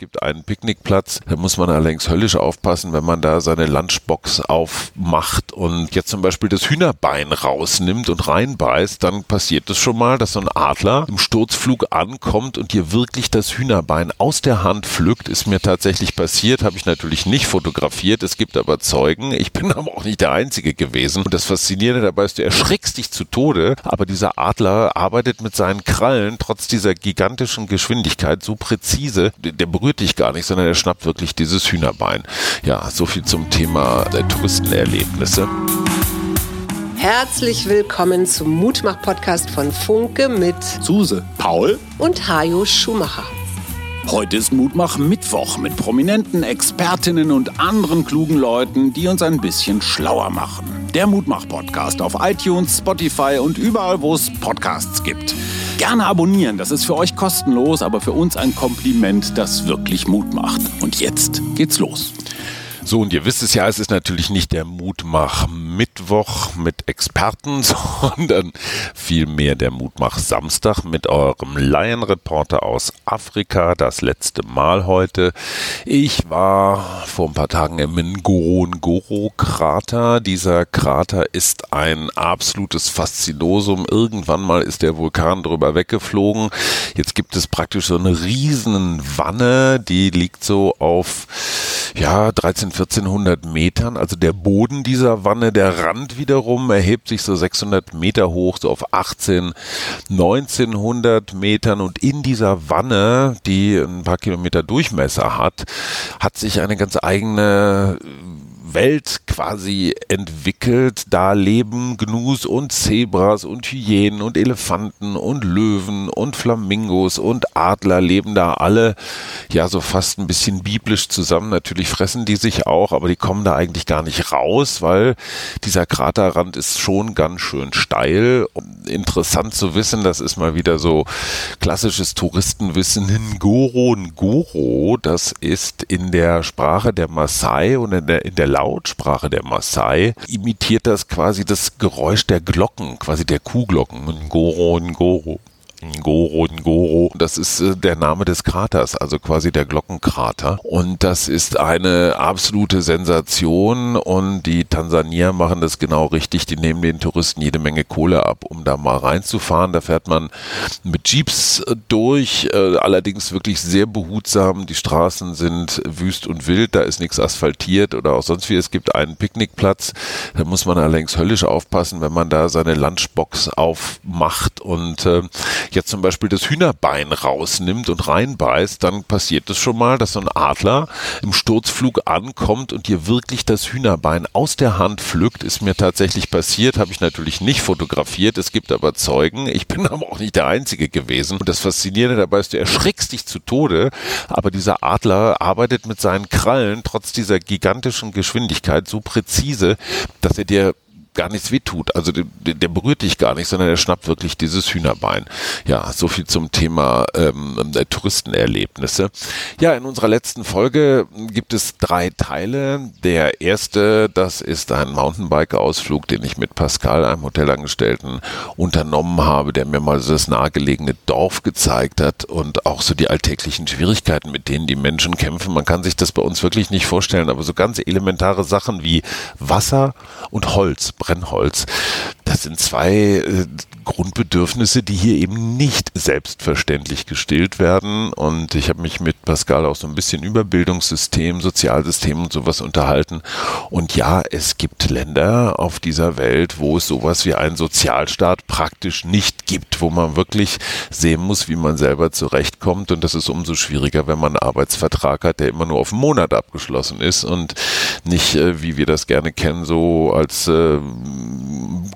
Gibt einen Picknickplatz, da muss man allerdings höllisch aufpassen, wenn man da seine Lunchbox aufmacht und jetzt zum Beispiel das Hühnerbein rausnimmt und reinbeißt, dann passiert es schon mal, dass so ein Adler im Sturzflug ankommt und dir wirklich das Hühnerbein aus der Hand pflückt. Ist mir tatsächlich passiert, habe ich natürlich nicht fotografiert. Es gibt aber Zeugen. Ich bin aber auch nicht der Einzige gewesen. Und das Faszinierende dabei ist, du erschrickst dich zu Tode, aber dieser Adler arbeitet mit seinen Krallen trotz dieser gigantischen Geschwindigkeit so präzise, der berührt dich gar nicht, sondern er schnappt wirklich dieses Hühnerbein. Ja, so viel zum Thema der Touristenerlebnisse. Herzlich willkommen zum Mutmach-Podcast von Funke mit Suse, Paul und Hajo Schumacher. Heute ist Mutmach Mittwoch mit prominenten Expertinnen und anderen klugen Leuten, die uns ein bisschen schlauer machen. Der Mutmach-Podcast auf iTunes, Spotify und überall, wo es Podcasts gibt. Gerne abonnieren, das ist für euch kostenlos, aber für uns ein Kompliment, das wirklich Mut macht. Und jetzt geht's los. So, und ihr wisst es ja, es ist natürlich nicht der Mutmach-Mittwoch mit Experten, sondern vielmehr der Mutmach-Samstag mit eurem Laienreporter aus Afrika, das letzte Mal heute. Ich war vor ein paar Tagen im Ngorongoro-Krater. Dieser Krater ist ein absolutes Faszinosum. Irgendwann mal ist der Vulkan drüber weggeflogen. Jetzt gibt es praktisch so eine riesen Wanne, die liegt so auf, ja, 13, 1400 Metern. Also der Boden dieser Wanne, der Rand wiederum erhebt sich so 600 Meter hoch, so auf 18, 1900 Metern. Und in dieser Wanne, die ein paar Kilometer Durchmesser hat, hat sich eine ganz eigene Welt quasi entwickelt. Da leben Gnus und Zebras und Hyänen und Elefanten und Löwen und Flamingos und Adler leben da alle ja so fast ein bisschen biblisch zusammen. Natürlich fressen die sich auch, aber die kommen da eigentlich gar nicht raus, weil dieser Kraterrand ist schon ganz schön steil. Interessant zu wissen, das ist mal wieder so klassisches Touristenwissen. Ngoro, Ngoro, das ist in der Sprache der Maasai und in der, in der Lautsprache der Maasai imitiert das quasi das Geräusch der Glocken, quasi der Kuhglocken. Ngoro, Ngoro. Ngoro, Ngoro. Das ist äh, der Name des Kraters, also quasi der Glockenkrater. Und das ist eine absolute Sensation. Und die Tansanier machen das genau richtig. Die nehmen den Touristen jede Menge Kohle ab, um da mal reinzufahren. Da fährt man mit Jeeps äh, durch, äh, allerdings wirklich sehr behutsam. Die Straßen sind wüst und wild. Da ist nichts asphaltiert oder auch sonst wie. Es gibt einen Picknickplatz. Da muss man allerdings höllisch aufpassen, wenn man da seine Lunchbox aufmacht und äh, jetzt zum Beispiel das Hühnerbein rausnimmt und reinbeißt, dann passiert es schon mal, dass so ein Adler im Sturzflug ankommt und dir wirklich das Hühnerbein aus der Hand pflückt. Ist mir tatsächlich passiert, habe ich natürlich nicht fotografiert. Es gibt aber Zeugen. Ich bin aber auch nicht der Einzige gewesen. Und das Faszinierende dabei ist, du erschrickst dich zu Tode, aber dieser Adler arbeitet mit seinen Krallen trotz dieser gigantischen Geschwindigkeit so präzise, dass er dir gar nichts wehtut. Also der, der, berührt dich gar nicht, sondern er schnappt wirklich dieses Hühnerbein. Ja, so viel zum Thema ähm, der Touristenerlebnisse. Ja, in unserer letzten Folge gibt es drei Teile. Der erste, das ist ein Mountainbike-Ausflug, den ich mit Pascal, einem Hotelangestellten, unternommen habe, der mir mal so das nahegelegene Dorf gezeigt hat und auch so die alltäglichen Schwierigkeiten, mit denen die Menschen kämpfen. Man kann sich das bei uns wirklich nicht vorstellen, aber so ganz elementare Sachen wie Wasser und Holz Brennholz. Das sind zwei äh, Grundbedürfnisse, die hier eben nicht selbstverständlich gestillt werden. Und ich habe mich mit Pascal auch so ein bisschen über Bildungssystem, Sozialsystem und sowas unterhalten. Und ja, es gibt Länder auf dieser Welt, wo es sowas wie einen Sozialstaat praktisch nicht gibt, wo man wirklich sehen muss, wie man selber zurechtkommt. Und das ist umso schwieriger, wenn man einen Arbeitsvertrag hat, der immer nur auf einen Monat abgeschlossen ist und nicht, äh, wie wir das gerne kennen, so als äh,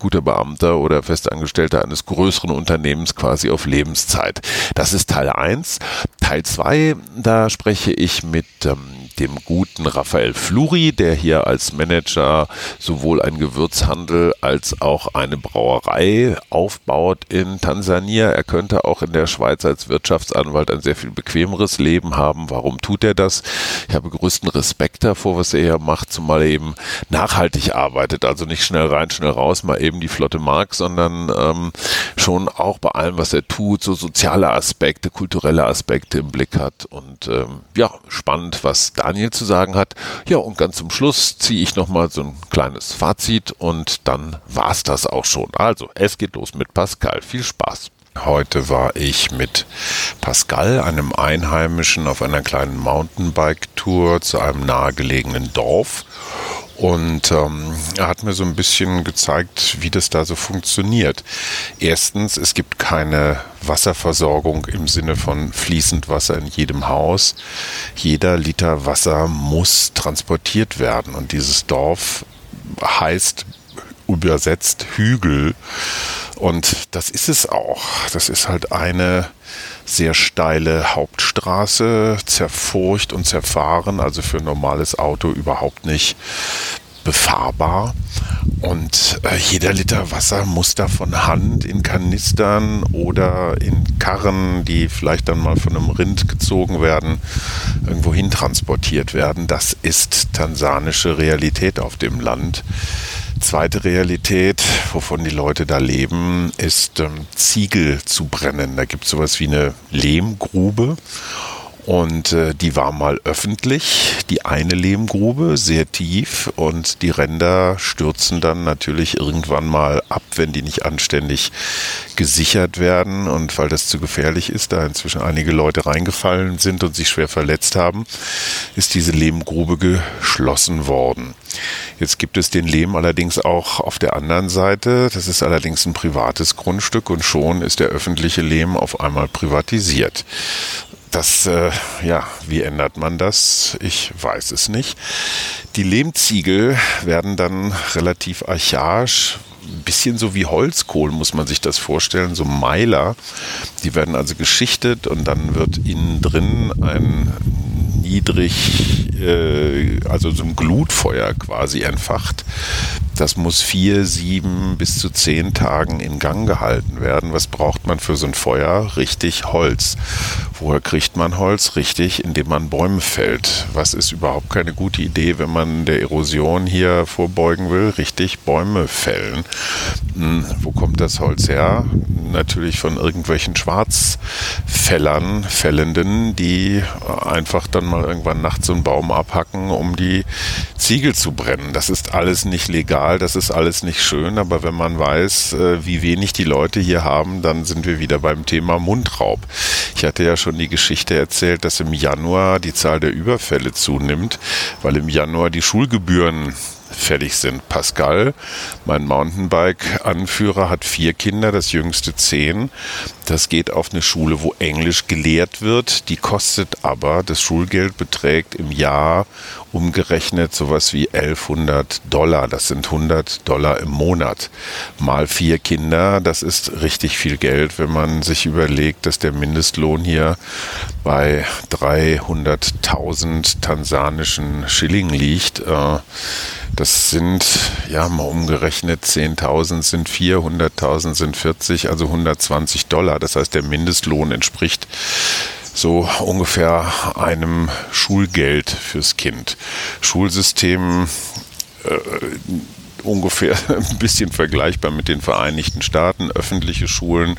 guter Beamter oder Festangestellter eines größeren Unternehmens quasi auf Lebenszeit. Das ist Teil 1. Teil 2, da spreche ich mit ähm, dem guten Raphael Fluri, der hier als Manager sowohl einen Gewürzhandel als auch eine Brauerei aufbaut in Tansania. Er könnte auch in der Schweiz als Wirtschaftsanwalt ein sehr viel bequemeres Leben haben. Warum tut er das? Ich habe größten Respekt davor, was er hier macht, zumal er eben nachhaltig arbeitet, also nicht schnell rein, schnell raus, mal eben die Flotte mag, sondern ähm, schon auch bei allem, was er tut, so soziale Aspekte, kulturelle Aspekte im Blick hat. Und ähm, ja, spannend, was Daniel zu sagen hat. Ja, und ganz zum Schluss ziehe ich nochmal so ein kleines Fazit und dann war's das auch schon. Also, es geht los mit Pascal. Viel Spaß. Heute war ich mit Pascal, einem Einheimischen, auf einer kleinen Mountainbike-Tour zu einem nahegelegenen Dorf. Und ähm, er hat mir so ein bisschen gezeigt, wie das da so funktioniert. Erstens, es gibt keine Wasserversorgung im Sinne von fließend Wasser in jedem Haus. Jeder Liter Wasser muss transportiert werden. Und dieses Dorf heißt übersetzt Hügel. Und das ist es auch. Das ist halt eine sehr steile Hauptstraße, zerfurcht und zerfahren, also für ein normales Auto überhaupt nicht befahrbar. Und äh, jeder Liter Wasser muss da von Hand in Kanistern oder in Karren, die vielleicht dann mal von einem Rind gezogen werden, irgendwo hin transportiert werden. Das ist tansanische Realität auf dem Land. Zweite Realität, wovon die Leute da leben, ist ähm, Ziegel zu brennen. Da gibt es sowas wie eine Lehmgrube und äh, die war mal öffentlich, die eine Lehmgrube, sehr tief. Und die Ränder stürzen dann natürlich irgendwann mal ab, wenn die nicht anständig gesichert werden. Und weil das zu gefährlich ist, da inzwischen einige Leute reingefallen sind und sich schwer verletzt haben, ist diese Lehmgrube geschlossen worden. Jetzt gibt es den Lehm allerdings auch auf der anderen Seite. Das ist allerdings ein privates Grundstück und schon ist der öffentliche Lehm auf einmal privatisiert. Das, äh, ja, wie ändert man das? Ich weiß es nicht. Die Lehmziegel werden dann relativ archaisch, ein bisschen so wie Holzkohl muss man sich das vorstellen, so Meiler. Die werden also geschichtet und dann wird innen drin ein niedrig, äh, also so ein Glutfeuer quasi entfacht. Das muss vier, sieben bis zu zehn Tagen in Gang gehalten werden. Was braucht man für so ein Feuer? Richtig Holz. Woher kriegt man Holz? Richtig, indem man Bäume fällt. Was ist überhaupt keine gute Idee, wenn man der Erosion hier vorbeugen will? Richtig, Bäume fällen. Hm, wo kommt das Holz her? Natürlich von irgendwelchen Schwarzfällern, Fällenden, die einfach dann mal irgendwann nachts so einen Baum abhacken, um die Ziegel zu brennen. Das ist alles nicht legal, das ist alles nicht schön, aber wenn man weiß, äh, wie wenig die Leute hier haben, dann sind wir wieder beim Thema Mundraub. Ich hatte ja schon die Geschichte erzählt, dass im Januar die Zahl der Überfälle zunimmt, weil im Januar die Schulgebühren fällig sind. Pascal, mein Mountainbike-Anführer, hat vier Kinder, das jüngste zehn. Das geht auf eine Schule, wo Englisch gelehrt wird. Die kostet aber, das Schulgeld beträgt im Jahr umgerechnet sowas wie 1100 Dollar. Das sind 100 Dollar im Monat. Mal vier Kinder, das ist richtig viel Geld, wenn man sich überlegt, dass der Mindestlohn hier bei 300.000 tansanischen Schilling liegt. Äh, das sind, ja, mal umgerechnet, 10.000 sind 4, 100.000 sind 40, also 120 Dollar. Das heißt, der Mindestlohn entspricht so ungefähr einem Schulgeld fürs Kind. Schulsystem äh, ungefähr ein bisschen vergleichbar mit den Vereinigten Staaten. Öffentliche Schulen,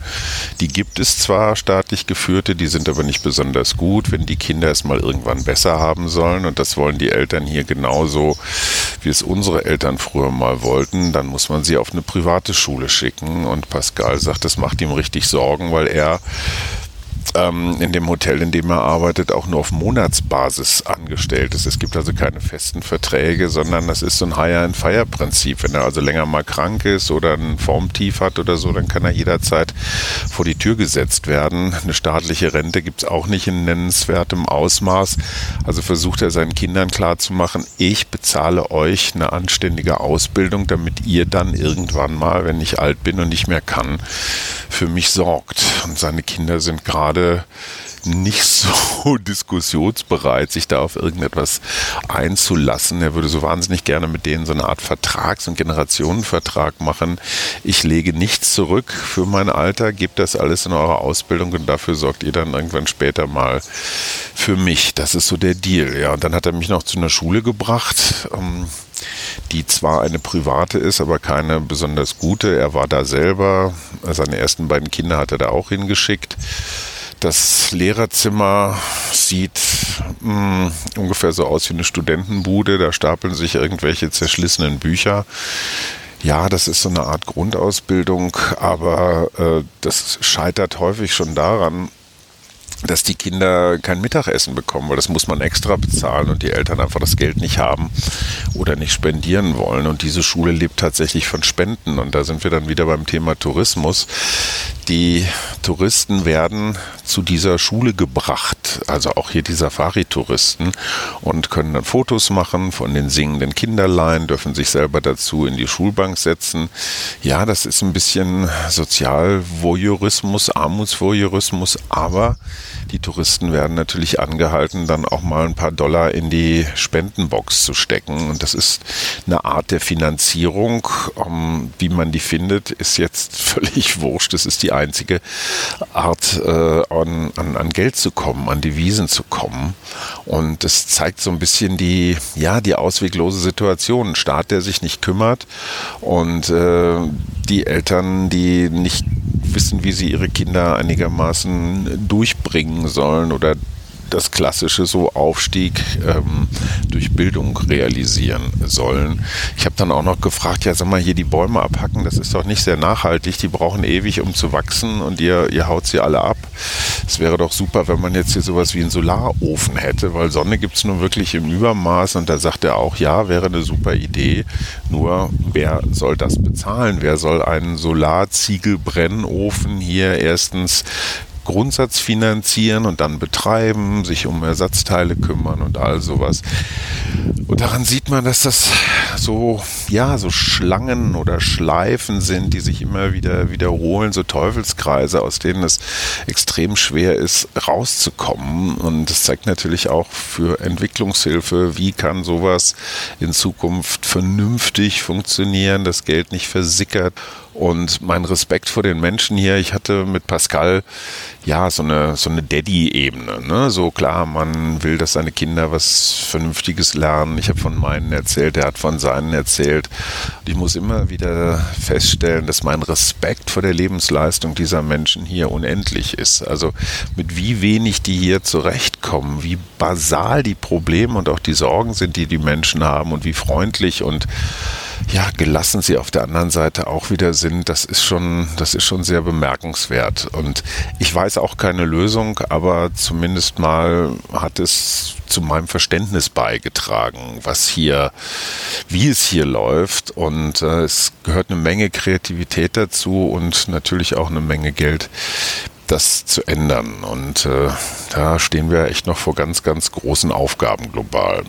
die gibt es zwar, staatlich geführte, die sind aber nicht besonders gut, wenn die Kinder es mal irgendwann besser haben sollen. Und das wollen die Eltern hier genauso, wie es unsere Eltern früher mal wollten. Dann muss man sie auf eine private Schule schicken. Und Pascal sagt, das macht ihm richtig Sorgen, weil er ähm, in dem Hotel, in dem er arbeitet, auch nur auf Monatsbasis angestellt ist. Es gibt also keine festen Verträge, sondern das ist so ein Hire-and-Fire-Prinzip. Wenn er also länger mal krank ist oder ein Formtief hat oder so, dann kann er jederzeit vor die Tür gesetzt werden. Eine staatliche Rente gibt es auch nicht in nennenswertem Ausmaß. Also versucht er seinen Kindern klarzumachen, ich bezahle euch eine anständige Ausbildung, damit ihr dann irgendwann mal, wenn ich alt bin und nicht mehr kann, für mich sorgt. Und seine Kinder sind gerade nicht so diskussionsbereit, sich da auf irgendetwas einzulassen. Er würde so wahnsinnig gerne mit denen so eine Art Vertrags- und Generationenvertrag machen. Ich lege nichts zurück für mein Alter, gebt das alles in eure Ausbildung und dafür sorgt ihr dann irgendwann später mal für mich. Das ist so der Deal. Ja, und dann hat er mich noch zu einer Schule gebracht. Ähm, die zwar eine private ist, aber keine besonders gute. Er war da selber. Seine ersten beiden Kinder hat er da auch hingeschickt. Das Lehrerzimmer sieht mh, hm, ungefähr so aus wie eine Studentenbude. Da stapeln sich irgendwelche zerschlissenen Bücher. Ja, das ist so eine Art Grundausbildung, aber äh, das scheitert häufig schon daran, dass die Kinder kein Mittagessen bekommen, weil das muss man extra bezahlen und die Eltern einfach das Geld nicht haben oder nicht spendieren wollen. Und diese Schule lebt tatsächlich von Spenden. Und da sind wir dann wieder beim Thema Tourismus. Die Touristen werden zu dieser Schule gebracht, also auch hier die Safari-Touristen, und können dann Fotos machen von den singenden Kinderlein, dürfen sich selber dazu in die Schulbank setzen. Ja, das ist ein bisschen Sozialvoyeurismus, Armutsvoyeurismus, aber die Touristen werden natürlich angehalten, dann auch mal ein paar Dollar in die Spendenbox zu stecken. Und das ist eine Art der Finanzierung. Um, wie man die findet, ist jetzt völlig wurscht. Das ist die einzige Art, äh, an, an, an Geld zu kommen, an Devisen zu kommen. Und das zeigt so ein bisschen die, ja, die ausweglose Situation. Ein Staat, der sich nicht kümmert und äh, die Eltern, die nicht wissen, wie sie ihre Kinder einigermaßen durchbringen sollen oder das klassische so Aufstieg ähm, durch Bildung realisieren sollen. Ich habe dann auch noch gefragt, ja sag mal, hier die Bäume abhacken, das ist doch nicht sehr nachhaltig, die brauchen ewig, um zu wachsen und ihr, ihr haut sie alle ab. Es wäre doch super, wenn man jetzt hier sowas wie einen Solarofen hätte, weil Sonne gibt es nun wirklich im Übermaß und da sagt er auch, ja, wäre eine super Idee, nur wer soll das bezahlen? Wer soll einen Solarziegelbrennofen hier erstens Grundsatz finanzieren und dann betreiben, sich um Ersatzteile kümmern und all sowas. Und daran sieht man, dass das so, ja, so Schlangen oder Schleifen sind, die sich immer wieder wiederholen, so Teufelskreise, aus denen es extrem schwer ist, rauszukommen. Und das zeigt natürlich auch für Entwicklungshilfe, wie kann sowas in Zukunft vernünftig funktionieren, das Geld nicht versickert und mein Respekt vor den Menschen hier, ich hatte mit Pascal ja so eine, so eine Daddy-Ebene. Ne? So klar, man will, dass seine Kinder was Vernünftiges lernen. Ich habe von meinen erzählt, er hat von seinen erzählt. Und ich muss immer wieder feststellen, dass mein Respekt vor der Lebensleistung dieser Menschen hier unendlich ist. Also mit wie wenig die hier zurechtkommen, wie basal die Probleme und auch die Sorgen sind, die die Menschen haben und wie freundlich und ja, gelassen sie auf der anderen Seite auch wieder sind, das ist schon, das ist schon sehr bemerkenswert. Und ich weiß auch keine Lösung, aber zumindest mal hat es zu meinem Verständnis beigetragen, was hier, wie es hier läuft. Und äh, es gehört eine Menge Kreativität dazu und natürlich auch eine Menge Geld, das zu ändern. Und äh, da stehen wir echt noch vor ganz, ganz großen Aufgaben global.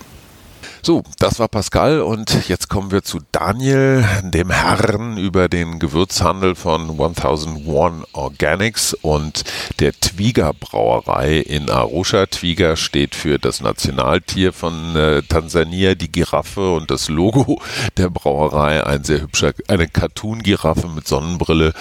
So, das war Pascal und jetzt kommen wir zu Daniel, dem Herrn über den Gewürzhandel von 1001 Organics und der Twiga Brauerei in Arusha. Twiga steht für das Nationaltier von äh, Tansania, die Giraffe und das Logo der Brauerei, ein sehr hübscher, eine Cartoon-Giraffe mit Sonnenbrille.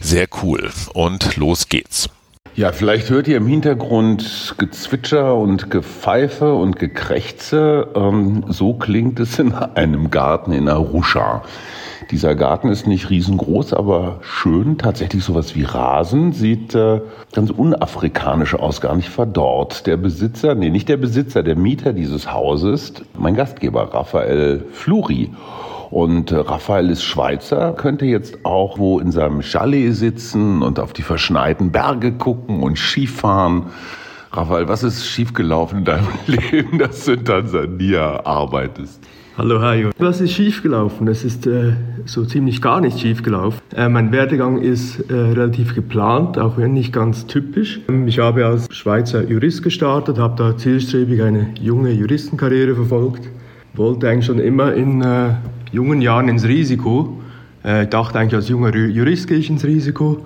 Sehr cool. Und los geht's. Ja, vielleicht hört ihr im Hintergrund Gezwitscher und Gepfeife und Gekrächze. Ähm, so klingt es in einem Garten in Arusha. Dieser Garten ist nicht riesengroß, aber schön. Tatsächlich sowas wie Rasen. Sieht äh, ganz unafrikanisch aus, gar nicht verdorrt. Der Besitzer, nee, nicht der Besitzer, der Mieter dieses Hauses, mein Gastgeber Raphael Fluri. Und äh, Raphael ist Schweizer, könnte jetzt auch wo in seinem Chalet sitzen und auf die verschneiten Berge gucken und Skifahren. Raphael, was ist schiefgelaufen in deinem Leben, dass du in Tansania arbeitest? Hallo Hajo. Was ist schiefgelaufen? Es ist äh, so ziemlich gar nicht schiefgelaufen. Äh, mein Werdegang ist äh, relativ geplant, auch wenn nicht ganz typisch. Ich habe als Schweizer Jurist gestartet, habe da zielstrebig eine junge Juristenkarriere verfolgt. Wollte eigentlich schon immer in äh, jungen Jahren ins Risiko. Äh, ich dachte eigentlich, als junger Jurist gehe ich ins Risiko.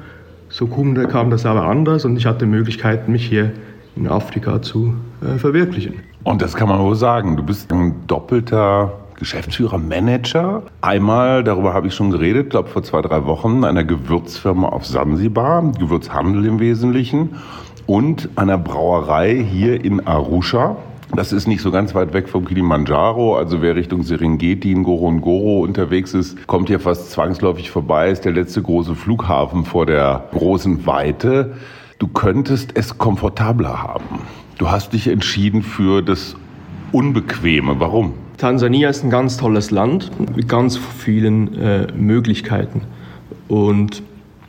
So kam das aber anders und ich hatte Möglichkeiten, mich hier in Afrika zu äh, verwirklichen. Und das kann man wohl sagen. Du bist ein doppelter Geschäftsführer, Manager. Einmal, darüber habe ich schon geredet, glaube vor zwei, drei Wochen, einer Gewürzfirma auf Sansibar, Gewürzhandel im Wesentlichen, und einer Brauerei hier in Arusha. Das ist nicht so ganz weit weg vom Kilimanjaro. Also wer Richtung Serengeti, Ngorongoro unterwegs ist, kommt hier fast zwangsläufig vorbei. Ist der letzte große Flughafen vor der großen Weite. Du könntest es komfortabler haben. Du hast dich entschieden für das Unbequeme. Warum? Tansania ist ein ganz tolles Land mit ganz vielen äh, Möglichkeiten. Und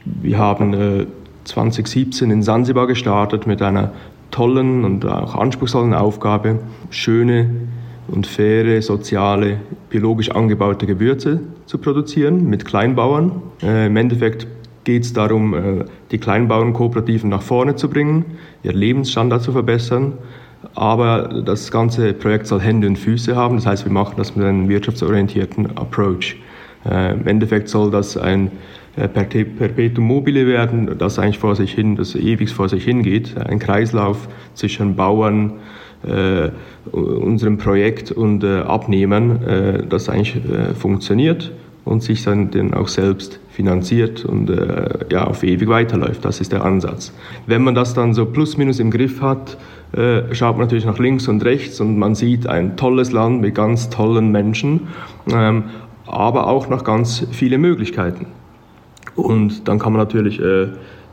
wir haben äh, 2017 in Sansibar gestartet mit einer tollen und auch anspruchsvollen Aufgabe, schöne und faire, soziale, biologisch angebaute Gewürze zu produzieren mit Kleinbauern. Äh, Im Endeffekt geht es darum, äh, die Kleinbauernkooperativen nach vorne zu bringen, ihr Lebensstandard zu verbessern. Aber das ganze Projekt soll Hände und Füße haben. Das heißt, wir machen das mit einem wirtschaftsorientierten Approach. Äh, Im Endeffekt soll das ein Perpetuum mobile werden, das eigentlich vor sich hin, das ewig vor sich hingeht. Ein Kreislauf zwischen Bauern, äh, unserem Projekt und äh, Abnehmern, äh, das eigentlich äh, funktioniert und sich dann, dann auch selbst finanziert und äh, ja, auf ewig weiterläuft. Das ist der Ansatz. Wenn man das dann so plus minus im Griff hat, äh, schaut man natürlich nach links und rechts und man sieht ein tolles Land mit ganz tollen Menschen, ähm, aber auch noch ganz viele Möglichkeiten. Und dann kann man natürlich äh,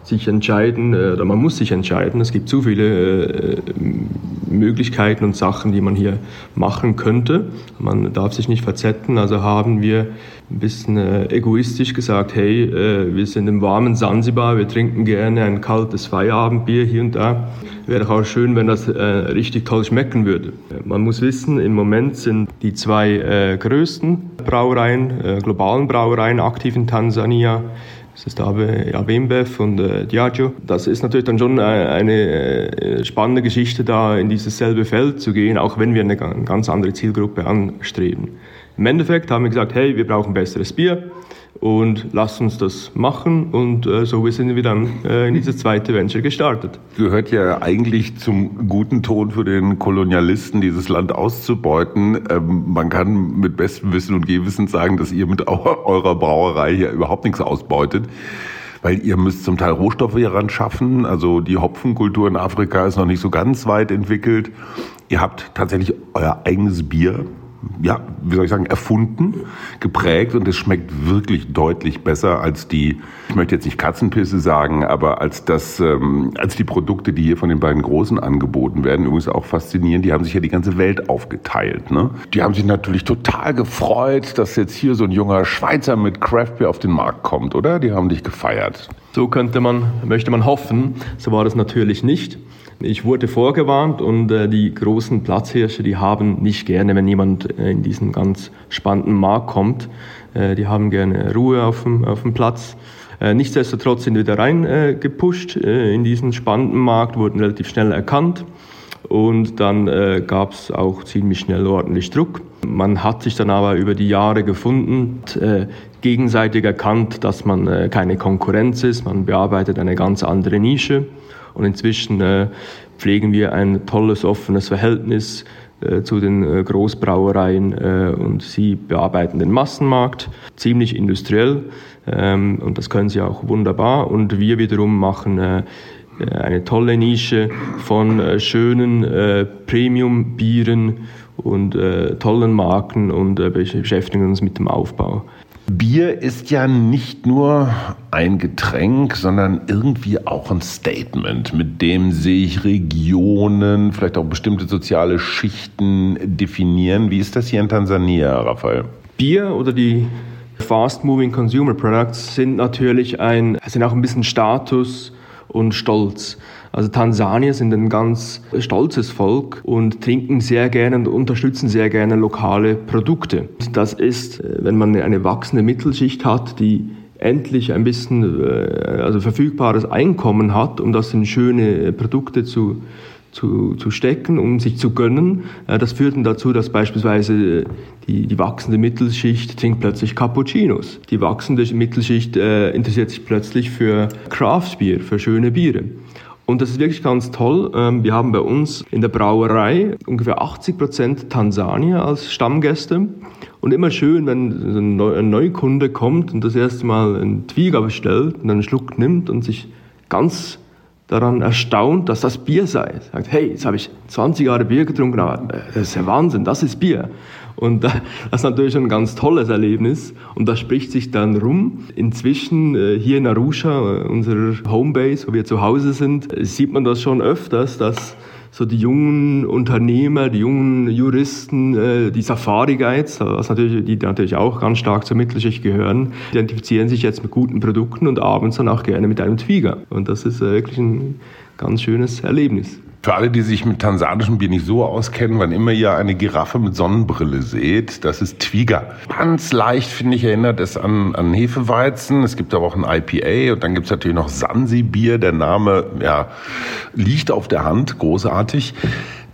sich entscheiden, äh, oder man muss sich entscheiden. Es gibt zu viele äh, Möglichkeiten und Sachen, die man hier machen könnte. Man darf sich nicht verzetten. Also haben wir ein bisschen äh, egoistisch gesagt, hey, äh, wir sind im warmen Sansibar, wir trinken gerne ein kaltes Feierabendbier hier und da. Wäre auch schön, wenn das äh, richtig toll schmecken würde. Man muss wissen, im Moment sind die zwei größten Brauereien, globalen Brauereien aktiv in Tansania. Das ist Abembev und äh, Diageo. Das ist natürlich dann schon eine, eine äh, spannende Geschichte, da in dieses selbe Feld zu gehen, auch wenn wir eine ganz andere Zielgruppe anstreben. Im Endeffekt haben wir gesagt, hey, wir brauchen besseres Bier und lasst uns das machen und äh, so sind wir dann äh, in dieses zweite Venture gestartet. Gehört ja eigentlich zum guten Ton für den Kolonialisten, dieses Land auszubeuten. Ähm, man kann mit bestem Wissen und Gewissen sagen, dass ihr mit eurer Brauerei hier überhaupt nichts ausbeutet weil ihr müsst zum Teil Rohstoffe hieran schaffen. Also die Hopfenkultur in Afrika ist noch nicht so ganz weit entwickelt. Ihr habt tatsächlich euer eigenes Bier ja, wie soll ich sagen, erfunden, geprägt und es schmeckt wirklich deutlich besser als die, ich möchte jetzt nicht Katzenpisse sagen, aber als das, ähm, als die Produkte, die hier von den beiden Großen angeboten werden. Übrigens auch faszinierend, die haben sich ja die ganze Welt aufgeteilt. Ne? Die haben sich natürlich total gefreut, dass jetzt hier so ein junger Schweizer mit Craftbeer auf den Markt kommt, oder? Die haben dich gefeiert. So könnte man, möchte man hoffen. So war das natürlich nicht. Ich wurde vorgewarnt und äh, die großen Platzhirsche, die haben nicht gerne, wenn jemand äh, in diesen ganz spannenden Markt kommt. Äh, die haben gerne Ruhe auf dem, auf dem Platz. Äh, nichtsdestotrotz sind wir da rein äh, äh, in diesen spannenden Markt, wurden relativ schnell erkannt. Und dann gab es auch ziemlich schnell ordentlich Druck. Man hat sich dann aber über die Jahre gefunden, äh, gegenseitig erkannt, dass man äh, keine Konkurrenz ist. Man bearbeitet eine ganz andere Nische. Und inzwischen äh, pflegen wir ein tolles, offenes Verhältnis äh, zu den äh, Großbrauereien äh, und sie bearbeiten den Massenmarkt ziemlich industriell ähm, und das können sie auch wunderbar. Und wir wiederum machen eine tolle Nische von schönen Premium-Bieren und tollen Marken und beschäftigen uns mit dem Aufbau. Bier ist ja nicht nur ein Getränk, sondern irgendwie auch ein Statement, mit dem sich Regionen, vielleicht auch bestimmte soziale Schichten definieren. Wie ist das hier in Tansania, Raphael? Bier oder die Fast-Moving Consumer Products sind natürlich ein, sind auch ein bisschen Status und Stolz. Also Tansanier sind ein ganz stolzes Volk und trinken sehr gerne und unterstützen sehr gerne lokale Produkte. Das ist, äh, wenn man eine wachsende Mittelschicht hat, die endlich ein bisschen äh, also verfügbares Einkommen hat, um das in schöne Produkte zu, zu, zu stecken, um sich zu gönnen. Äh, das führt dann dazu, dass beispielsweise die, die wachsende Mittelschicht trinkt plötzlich Cappuccinos. Die wachsende Mittelschicht äh, interessiert sich plötzlich für Craft Beer, für schöne Biere. Und das ist wirklich ganz toll. Ähm, wir haben bei uns in der Brauerei ungefähr 80 Prozent Tansanier als Stammgäste. Und immer schön, wenn ein Neukunde kommt und das erste Mal einen Twieger bestellt und einen Schluck nimmt und sich ganz daran erstaunt, dass das Bier sei. Sagt, hey, jetzt habe ich 20 Jahre Bier getrunken, aber das ist ja Wahnsinn, das ist Bier. Und das ist natürlich ein ganz tolles Erlebnis und das spricht sich dann rum. Inzwischen äh, hier in Arusha, äh, unserer Homebase, wo wir zu Hause sind, sieht man das schon öfters, dass so die jungen Unternehmer, die jungen Juristen, äh, die Safari-Guides, was natürlich, die natürlich auch ganz stark zur Mittelschicht gehören, identifizieren sich jetzt mit guten Produkten und abends dann auch gerne mit einem Twieger. Und das ist wirklich ein ganz schönes Erlebnis. Für alle, die sich mit tansanischem Bier nicht so auskennen, wann immer ihr eine Giraffe mit Sonnenbrille seht, das ist Twiga. Ganz leicht, finde ich, erinnert es an, an Hefeweizen. Es gibt aber auch ein IPA und dann gibt es natürlich noch Sansi-Bier. Der Name ja, liegt auf der Hand, großartig.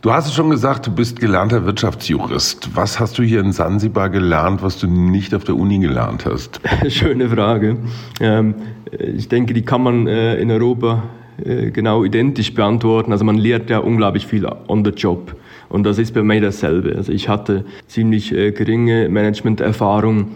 Du hast es schon gesagt, du bist gelernter Wirtschaftsjurist. Was hast du hier in Sansibar gelernt, was du nicht auf der Uni gelernt hast? Schöne Frage. Ähm, ich denke, die kann man äh, in Europa genau identisch beantworten. Also man lernt ja unglaublich viel on the job. Und das ist bei mir dasselbe. Also ich hatte ziemlich äh, geringe Managementerfahrung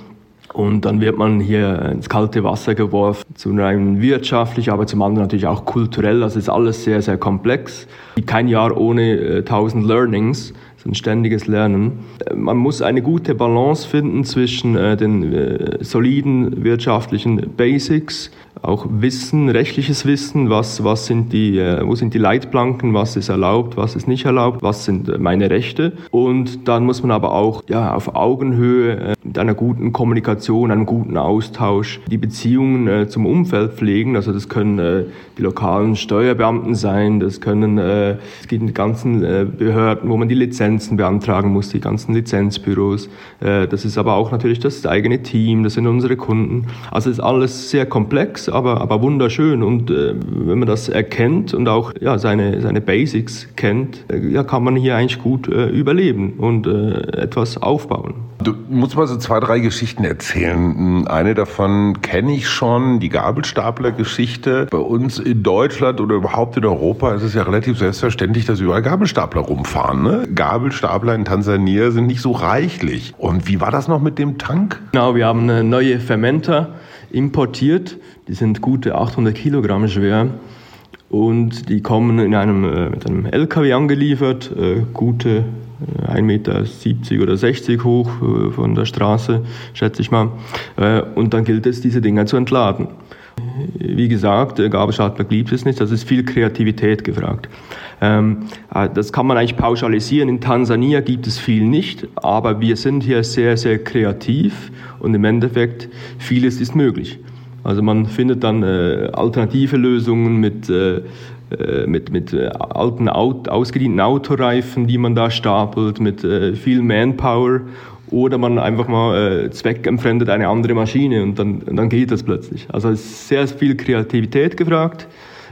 und dann wird man hier ins kalte Wasser geworfen, zum einen wirtschaftlich, aber zum anderen natürlich auch kulturell. Das ist alles sehr, sehr komplex. Kein Jahr ohne äh, tausend Learnings, ein ständiges Lernen. Man muss eine gute Balance finden zwischen den soliden wirtschaftlichen Basics, auch Wissen, rechtliches Wissen, was, was sind die, äh, wo sind die Leitplanken, was ist erlaubt, was ist nicht erlaubt, was sind meine Rechte. Und dann muss man aber auch ja, auf Augenhöhe äh, mit einer guten Kommunikation, einem guten Austausch die Beziehungen äh, zum Umfeld pflegen. Also das können äh, die lokalen Steuerbeamten sein, das können äh, es gibt die ganzen äh, Behörden, wo man die Lizenzen beantragen muss, die ganzen Lizenzbüros. Äh, das ist aber auch natürlich das eigene Team, das sind unsere Kunden. Also ist alles sehr komplex aber, aber wunderschön. Und äh, wenn man das erkennt und auch ja, seine, seine Basics kennt, äh, ja, kann man hier eigentlich gut äh, überleben und äh, etwas aufbauen. Du musst mal so zwei, drei Geschichten erzählen. Eine davon kenne ich schon, die Gabelstapler-Geschichte. Bei uns in Deutschland oder überhaupt in Europa ist es ja relativ selbstverständlich, dass überall Gabelstapler rumfahren. Ne? Gabelstapler in Tansania sind nicht so reichlich. Und wie war das noch mit dem Tank? Genau, wir haben eine neue Fermenter importiert. Die sind gute 800 Kilogramm schwer und die kommen in einem, äh, mit einem LKW angeliefert, äh, gute 1,70 Meter oder 60 hoch äh, von der Straße, schätze ich mal. Äh, und dann gilt es, diese Dinger zu entladen. Wie gesagt, Gabelstapler liebt es nicht, das ist viel Kreativität gefragt. Ähm, äh, das kann man eigentlich pauschalisieren. In Tansania gibt es viel nicht, aber wir sind hier sehr, sehr kreativ und im Endeffekt vieles ist möglich. Also man findet dann äh, alternative Lösungen mit, äh, äh mit, mit äh, alten ausgedienten Autoreifen, die man da stapelt, mit äh, viel Manpower oder man einfach mal äh, zweckentfremdet eine andere Maschine und dann, dann geht das plötzlich. Also es ist sehr viel Kreativität gefragt,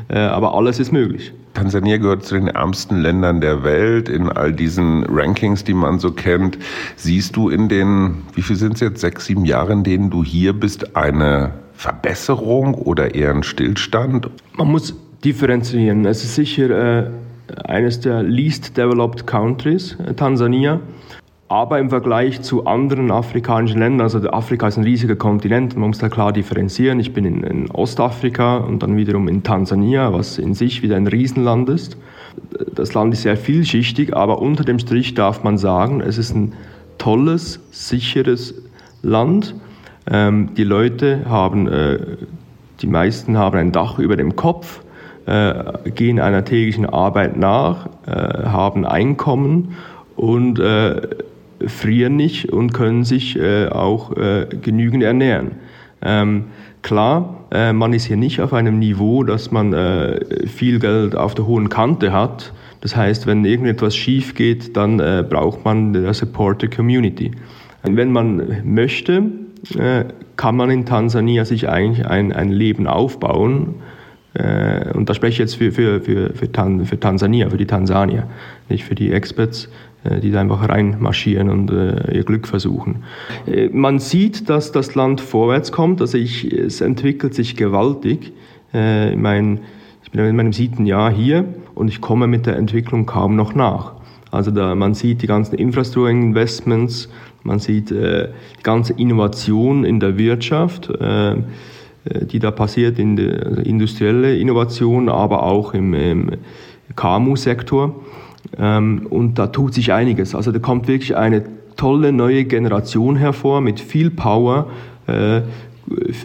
äh, aber alles ist möglich. Tansania gehört zu den ärmsten Ländern der Welt. In all diesen Rankings, die man so kennt, siehst du in den, wie viel sind es jetzt, sechs, sieben Jahren, in denen du hier bist, eine Verbesserung oder eher ein Stillstand? Man muss differenzieren. Es ist sicher äh, eines der least developed countries, äh, Tansania. Aber im Vergleich zu anderen afrikanischen Ländern, also Afrika ist ein riesiger Kontinent, man muss da klar differenzieren. Ich bin in, in, Ostafrika und dann wiederum in Tansania, was in sich wieder ein Riesenland ist. Das Land ist sehr vielschichtig, aber unter dem Strich darf man sagen, es ist ein tolles, sicheres Land. Ähm, die Leute haben, äh, die meisten haben ein Dach über dem Kopf, äh, gehen einer täglichen Arbeit nach, äh, haben Einkommen und äh, frieren nicht und können sich äh, auch äh, genügend ernähren. Ähm, klar, äh, man ist hier nicht auf einem Niveau, dass man äh, viel Geld auf der hohen Kante hat. Das heißt, wenn irgendetwas schief geht, dann äh, braucht man der Support der Community. Wenn man möchte, äh, kann man in Tansania sich eigentlich ein, ein Leben aufbauen. Und da spreche ich jetzt für, für, für, für, Tan für Tansania, für die Tansanier, nicht für die Experts. Äh, die da einfach reinmarschieren und äh, ihr Glück versuchen. Äh, man sieht, dass das Land vorwärts kommt, also ich, es entwickelt sich gewaltig. Äh, ich meine, ich bin in meinem siebten Jahr hier und ich komme mit der Entwicklung kaum noch nach. Also da, man sieht die ganzen Infrastrukturinvestments, man sieht äh, die ganze Innovation in der Wirtschaft, die da passiert, in der also industrielle Innovation, aber auch im, im KMU-Sektor. Ähm, und da tut sich einiges. Also da kommt wirklich eine tolle neue Generation hervor mit viel Power, äh,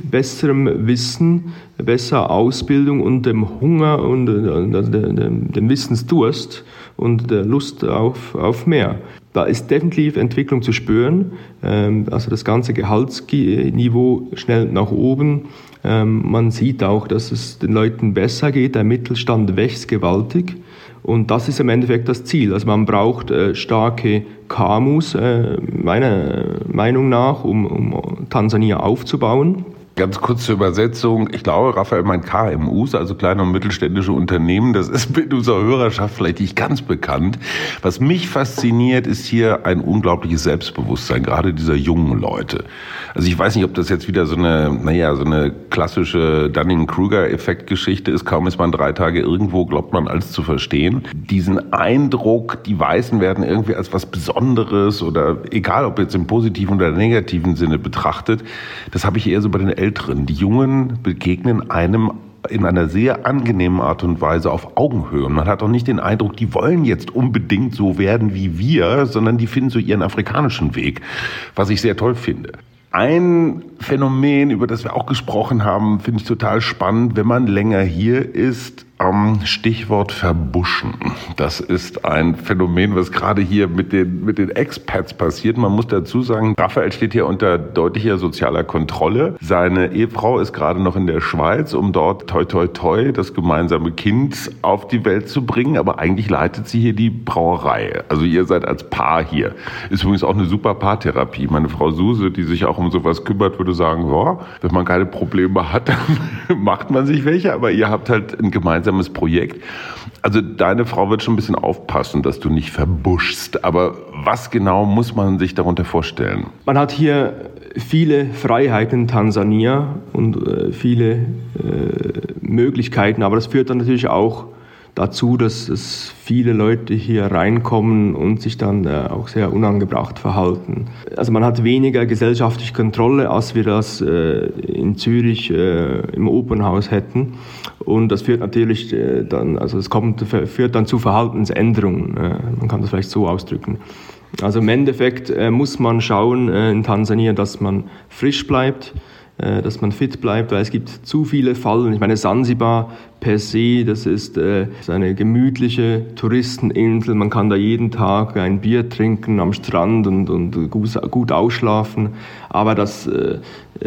besserem Wissen, besserer Ausbildung und dem Hunger und äh, dem Wissensdurst und der Lust auf, auf mehr. Da ist definitiv Entwicklung zu spüren, ähm, also das ganze Gehaltsniveau schnell nach oben. Ähm, man sieht auch, dass es den Leuten besser geht, der Mittelstand wächst gewaltig. Und das ist im Endeffekt das Ziel. Also man braucht äh, starke KMUs, äh, meiner Meinung nach, um, um Tansania aufzubauen. Ganz kurz zur Übersetzung. Ich glaube, Raphael meint KMUs, also kleine und mittelständische Unternehmen. Das ist mit unserer Hörerschaft vielleicht nicht ganz bekannt. Was mich fasziniert, ist hier ein unglaubliches Selbstbewusstsein, gerade dieser jungen Leute. Also ich weiß nicht, ob das jetzt wieder so eine, naja, so eine klassische Dunning-Kruger-Effekt-Geschichte ist. Kaum ist man drei Tage irgendwo, glaubt man alles zu verstehen. Diesen Eindruck, die Weißen werden irgendwie als was Besonderes oder egal, ob jetzt im positiven oder negativen Sinne betrachtet, das habe ich eher so bei den Älteren. Die Jungen begegnen einem in einer sehr angenehmen Art und Weise auf Augenhöhe. Man hat auch nicht den Eindruck, die wollen jetzt unbedingt so werden wie wir, sondern die finden so ihren afrikanischen Weg, was ich sehr toll finde. Ein Phänomen, über das wir auch gesprochen haben, finde ich total spannend. Wenn man länger hier ist, Stichwort Verbuschen. Das ist ein Phänomen, was gerade hier mit den, mit den Expats passiert. Man muss dazu sagen, Raphael steht hier unter deutlicher sozialer Kontrolle. Seine Ehefrau ist gerade noch in der Schweiz, um dort toi toi toi das gemeinsame Kind auf die Welt zu bringen. Aber eigentlich leitet sie hier die Brauerei. Also ihr seid als Paar hier. Ist übrigens auch eine super Paartherapie. Meine Frau Suse, die sich auch um sowas kümmert, würde sagen, ja, wenn man keine Probleme hat, dann macht man sich welche. Aber ihr habt halt ein gemeinsames gemeinsames Projekt. Also deine Frau wird schon ein bisschen aufpassen, dass du nicht verbuschst. Aber was genau muss man sich darunter vorstellen? Man hat hier viele Freiheiten in Tansania und äh, viele äh, Möglichkeiten, aber das führt dann natürlich auch dazu, dass es viele Leute hier reinkommen und sich dann äh, auch sehr unangebracht verhalten. Also man hat weniger gesellschaftliche Kontrolle, als wir das äh, in Zürich äh, im Opernhaus hätten. Und das führt natürlich dann, also es kommt, führt dann zu Verhaltensänderungen. Man kann das vielleicht so ausdrücken. Also im Endeffekt muss man schauen in Tansania, dass man frisch bleibt, dass man fit bleibt, weil es gibt zu viele Fallen. Ich meine, Sansibar per se, das ist, äh, eine gemütliche Touristeninsel. Man kann da jeden Tag ein Bier trinken am Strand und, und gut, ausschlafen. Aber das, äh,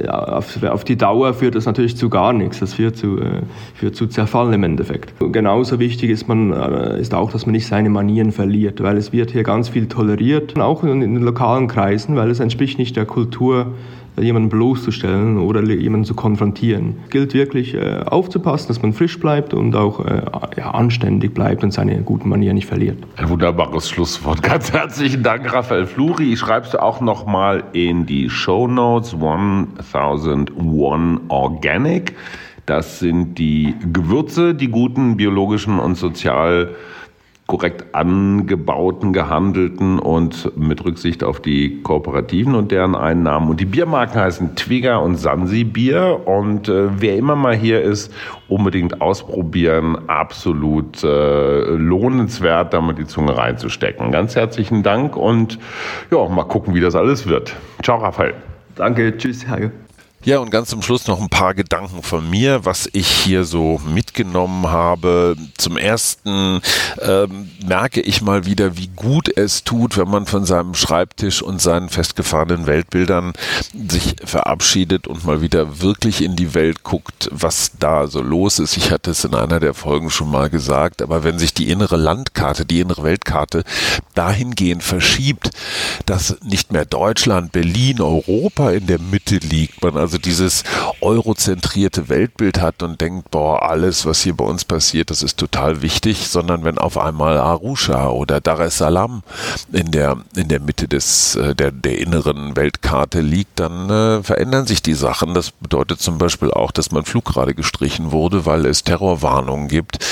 auf, die Dauer führt das natürlich zu gar nichts. Das führt zu, äh, führt zu Zerfall im Endeffekt. Genauso wichtig ist, man, äh, ist auch, dass man nicht seine Manieren verliert, weil es wird hier ganz viel toleriert, auch in den lokalen Kreisen, weil es entspricht nicht der Kultur jemanden bloßzustellen oder jemanden zu konfrontieren. Es gilt wirklich äh, aufzupassen, dass man frisch bleibt und auch äh, ja, anständig bleibt und seine guten Manieren nicht verliert. Ein wunderbares Schlusswort. Ganz herzlichen Dank, Raphael Fluri. Ich schreibst du auch nochmal in die Show Notes 1001 Organic. Das sind die Gewürze, die guten biologischen und sozial korrekt angebauten, gehandelten und mit Rücksicht auf die Kooperativen und deren Einnahmen. Und die Biermarken heißen Twigger und Sansi Bier. Und äh, wer immer mal hier ist, unbedingt ausprobieren. Absolut äh, lohnenswert, da mal die Zunge reinzustecken. Ganz herzlichen Dank und ja, mal gucken, wie das alles wird. Ciao, Raphael. Danke, tschüss, Herr. Ja, und ganz zum Schluss noch ein paar Gedanken von mir, was ich hier so mitgenommen habe. Zum ersten ähm, merke ich mal wieder, wie gut es tut, wenn man von seinem Schreibtisch und seinen festgefahrenen Weltbildern sich verabschiedet und mal wieder wirklich in die Welt guckt, was da so los ist. Ich hatte es in einer der Folgen schon mal gesagt, aber wenn sich die innere Landkarte, die innere Weltkarte dahingehend verschiebt, dass nicht mehr Deutschland, Berlin, Europa in der Mitte liegt, man also also dieses eurozentrierte Weltbild hat und denkt, boah, alles, was hier bei uns passiert, das ist total wichtig, sondern wenn auf einmal Arusha oder Dar es Salaam in der, in der Mitte des, äh, der, der inneren Weltkarte liegt, dann äh, verändern sich die Sachen. Das bedeutet zum Beispiel auch, dass mein Flug gerade gestrichen wurde, weil es Terrorwarnungen gibt,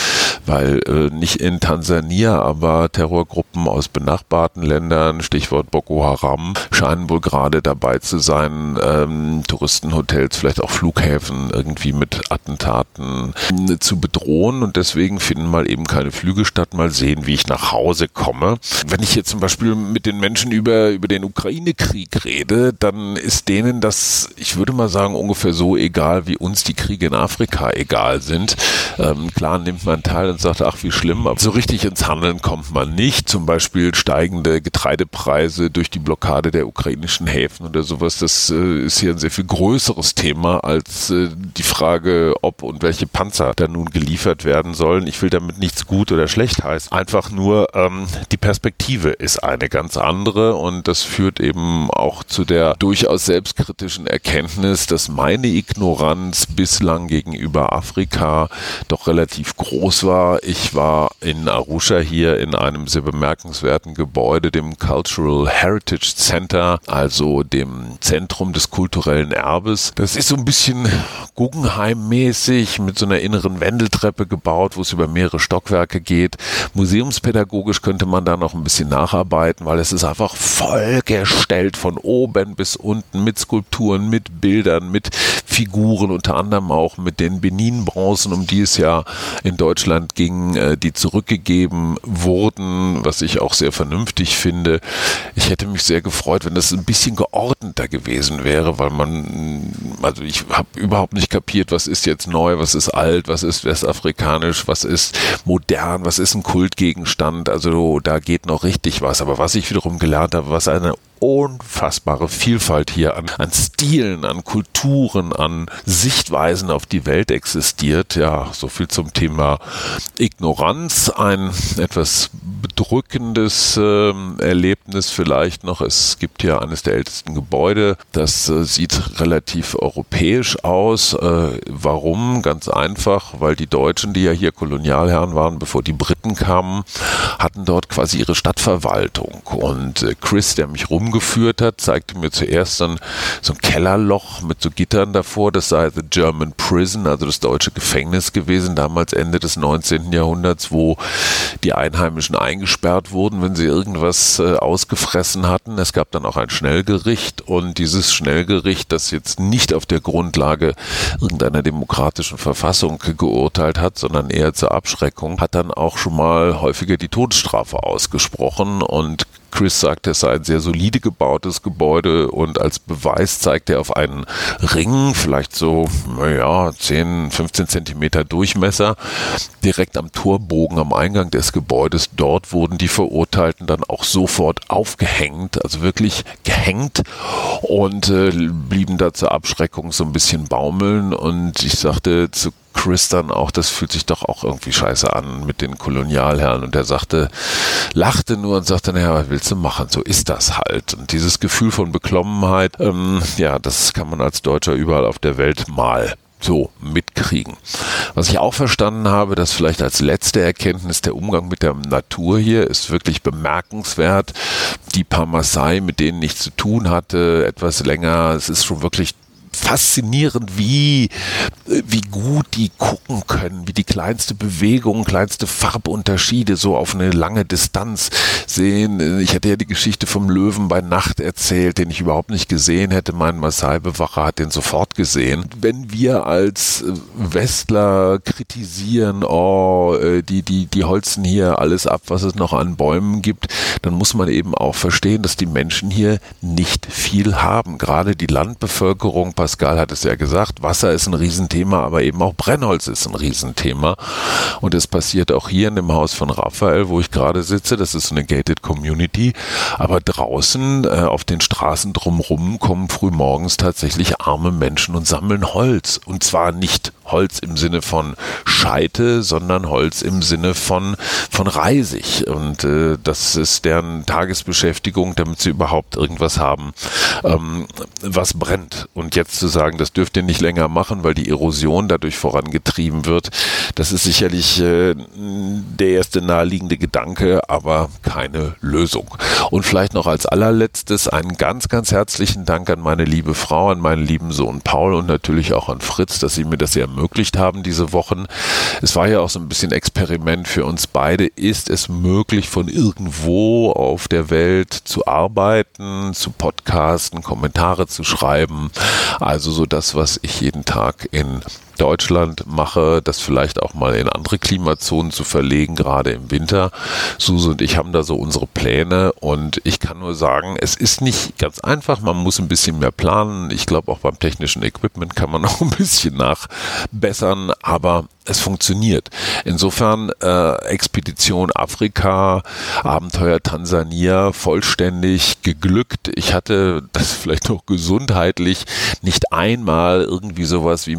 weil äh, nicht in Tansania, aber Terrorgruppen aus benachbarten Ländern, Stichwort Boko Haram, scheinen wohl gerade dabei zu sein, ähm, Touristenhotels, vielleicht auch Flughäfen irgendwie mit Attentaten äh, zu bedrohen und deswegen finden mal eben keine Flüge statt. Mal sehen, wie ich nach Hause komme. Wenn ich jetzt zum Beispiel mit den Menschen über, über den Ukraine-Krieg rede, dann ist denen das, ich würde mal sagen, ungefähr so egal, wie uns die Kriege in Afrika egal sind. Ähm, klar nimmt man teil und sagt, ach wie schlimm, aber so richtig ins Handeln kommt man nicht. Zum Beispiel steigende Getreidepreise durch die Blockade der ukrainischen Häfen oder sowas. Das äh, ist hier ein sehr viel größeres Thema als äh, die Frage, ob und welche Panzer da nun geliefert werden sollen. Ich will damit nichts gut oder schlecht heißen. Einfach nur ähm, die Perspektive ist eine ganz andere und das führt eben auch zu der durchaus selbstkritischen Erkenntnis, dass meine Ignoranz bislang gegenüber Afrika doch relativ groß war. Ich war in Arusha hier in einem sehr bemerkenswerten Gebäude, dem Cultural Heritage Center, also dem Zentrum des kulturellen Erbes. Das ist so ein bisschen Guggenheim-mäßig mit so einer inneren Wendeltreppe gebaut, wo es über mehrere Stockwerke geht. Museumspädagogisch könnte man da noch ein bisschen nacharbeiten, weil es ist einfach vollgestellt von oben bis unten mit Skulpturen, mit Bildern, mit Figuren, unter anderem auch mit den Benin-Bronzen, um die es ja in Deutschland ging, äh, die zurückgegeben wurden, was ich auch sehr vernünftig finde. Ich hätte mich sehr gefreut, wenn das ein bisschen geordneter gewesen wäre, weil man, also ich habe überhaupt nicht kapiert, was ist jetzt neu, was ist alt, was ist westafrikanisch, was ist modern, was ist ein Kultgegenstand. Also da geht noch richtig was. Aber was ich wiederum gelernt habe, was eine unfassbare Vielfalt hier an, an Stilen, an Kulturen, an Sichtweisen auf die Welt existiert. Ja, so viel zum Thema Ignoranz. Ein etwas bedrückendes äh, Erlebnis vielleicht noch. Es gibt hier eines der ältesten Gebäude. Das äh, sieht relativ europäisch aus. Äh, warum? Ganz einfach, weil die Deutschen, die ja hier Kolonialherren waren, bevor die Briten kamen, hatten dort quasi ihre Stadtverwaltung. Und äh, Chris, der mich rum rumgeführt hat, zeigte mir zuerst dann so ein Kellerloch mit so Gittern davor. Das sei The German Prison, also das deutsche Gefängnis gewesen, damals Ende des 19. Jahrhunderts, wo die Einheimischen eingesperrt wurden, wenn sie irgendwas äh, ausgefressen hatten. Es gab dann auch ein Schnellgericht und dieses Schnellgericht, das jetzt nicht auf der Grundlage irgendeiner demokratischen Verfassung geurteilt hat, sondern eher zur Abschreckung, hat dann auch schon mal häufiger die Todesstrafe ausgesprochen und Chris sagt, es sei ein sehr solide gebautes Gebäude und als Beweis zeigt er auf einen Ring, vielleicht so, naja, 10, 15 Zentimeter Durchmesser, direkt am Torbogen am Eingang des Gebäudes. Dort wurden die Verurteilten dann auch sofort aufgehängt, also wirklich gehängt und äh, blieben da zur Abschreckung so ein bisschen baumeln und ich sagte zu Chris dann auch, das fühlt sich doch auch irgendwie scheiße an mit den Kolonialherren. Und er sagte, lachte nur und sagte, naja, was willst du machen? So ist das halt. Und dieses Gefühl von Beklommenheit, ähm, ja, das kann man als Deutscher überall auf der Welt mal so mitkriegen. Was ich auch verstanden habe, dass vielleicht als letzte Erkenntnis der Umgang mit der Natur hier ist wirklich bemerkenswert. Die paar Maasai, mit denen ich zu tun hatte, etwas länger, es ist schon wirklich faszinierend, wie, wie gut die gucken können, wie die kleinste Bewegung, kleinste Farbunterschiede so auf eine lange Distanz sehen. Ich hatte ja die Geschichte vom Löwen bei Nacht erzählt, den ich überhaupt nicht gesehen hätte. Mein Maasai-Bewacher hat den sofort gesehen. Wenn wir als Westler kritisieren, oh, äh, die, die, die holzen hier alles ab, was es noch an Bäumen gibt, dann muss man eben auch verstehen, dass die Menschen hier nicht viel haben. Gerade die Landbevölkerung Pascal hat es ja gesagt, Wasser ist ein Riesenthema, aber eben auch Brennholz ist ein Riesenthema. Und es passiert auch hier in dem Haus von Raphael, wo ich gerade sitze. Das ist eine gated Community. Aber draußen äh, auf den Straßen drumherum kommen frühmorgens tatsächlich arme Menschen und sammeln Holz. Und zwar nicht Holz im Sinne von Scheite, sondern Holz im Sinne von, von Reisig. Und äh, das ist deren Tagesbeschäftigung, damit sie überhaupt irgendwas haben, ähm, was brennt. Und jetzt zu sagen, das dürft ihr nicht länger machen, weil die Erosion dadurch vorangetrieben wird, das ist sicherlich äh, der erste naheliegende Gedanke, aber keine Lösung. Und vielleicht noch als allerletztes einen ganz, ganz herzlichen Dank an meine liebe Frau, an meinen lieben Sohn Paul und natürlich auch an Fritz, dass sie mir das ermöglicht haben diese Wochen. Es war ja auch so ein bisschen Experiment für uns beide. Ist es möglich, von irgendwo auf der Welt zu arbeiten, zu podcasten, Kommentare zu schreiben? Also so das, was ich jeden Tag in Deutschland mache, das vielleicht auch mal in andere Klimazonen zu verlegen, gerade im Winter. Suse und ich haben da so unsere Pläne und ich kann nur sagen, es ist nicht ganz einfach, man muss ein bisschen mehr planen. Ich glaube auch beim technischen Equipment kann man noch ein bisschen nachbessern, aber es funktioniert. Insofern äh, Expedition Afrika, Abenteuer Tansania vollständig geglückt. Ich hatte das vielleicht noch gesundheitlich nicht einmal irgendwie sowas wie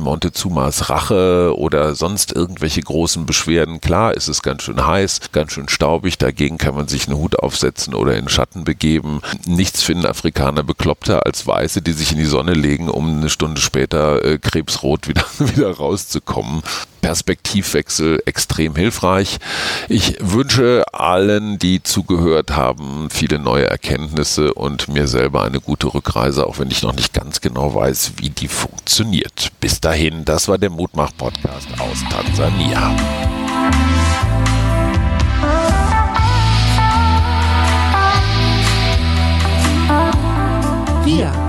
Montezumas Rache oder sonst irgendwelche großen Beschwerden. Klar ist es ganz schön heiß, ganz schön staubig, dagegen kann man sich einen Hut aufsetzen oder in Schatten begeben. Nichts finden Afrikaner bekloppter als Weiße, die sich in die Sonne legen, um eine Stunde später äh, krebsrot wieder, wieder rauszukommen. Perspektivwechsel extrem hilfreich. Ich wünsche allen, die zugehört haben, viele neue Erkenntnisse und mir selber eine gute Rückreise, auch wenn ich noch nicht ganz genau weiß, wie die funktioniert. Bis dahin, das war der Mutmach-Podcast aus Tansania. Wir.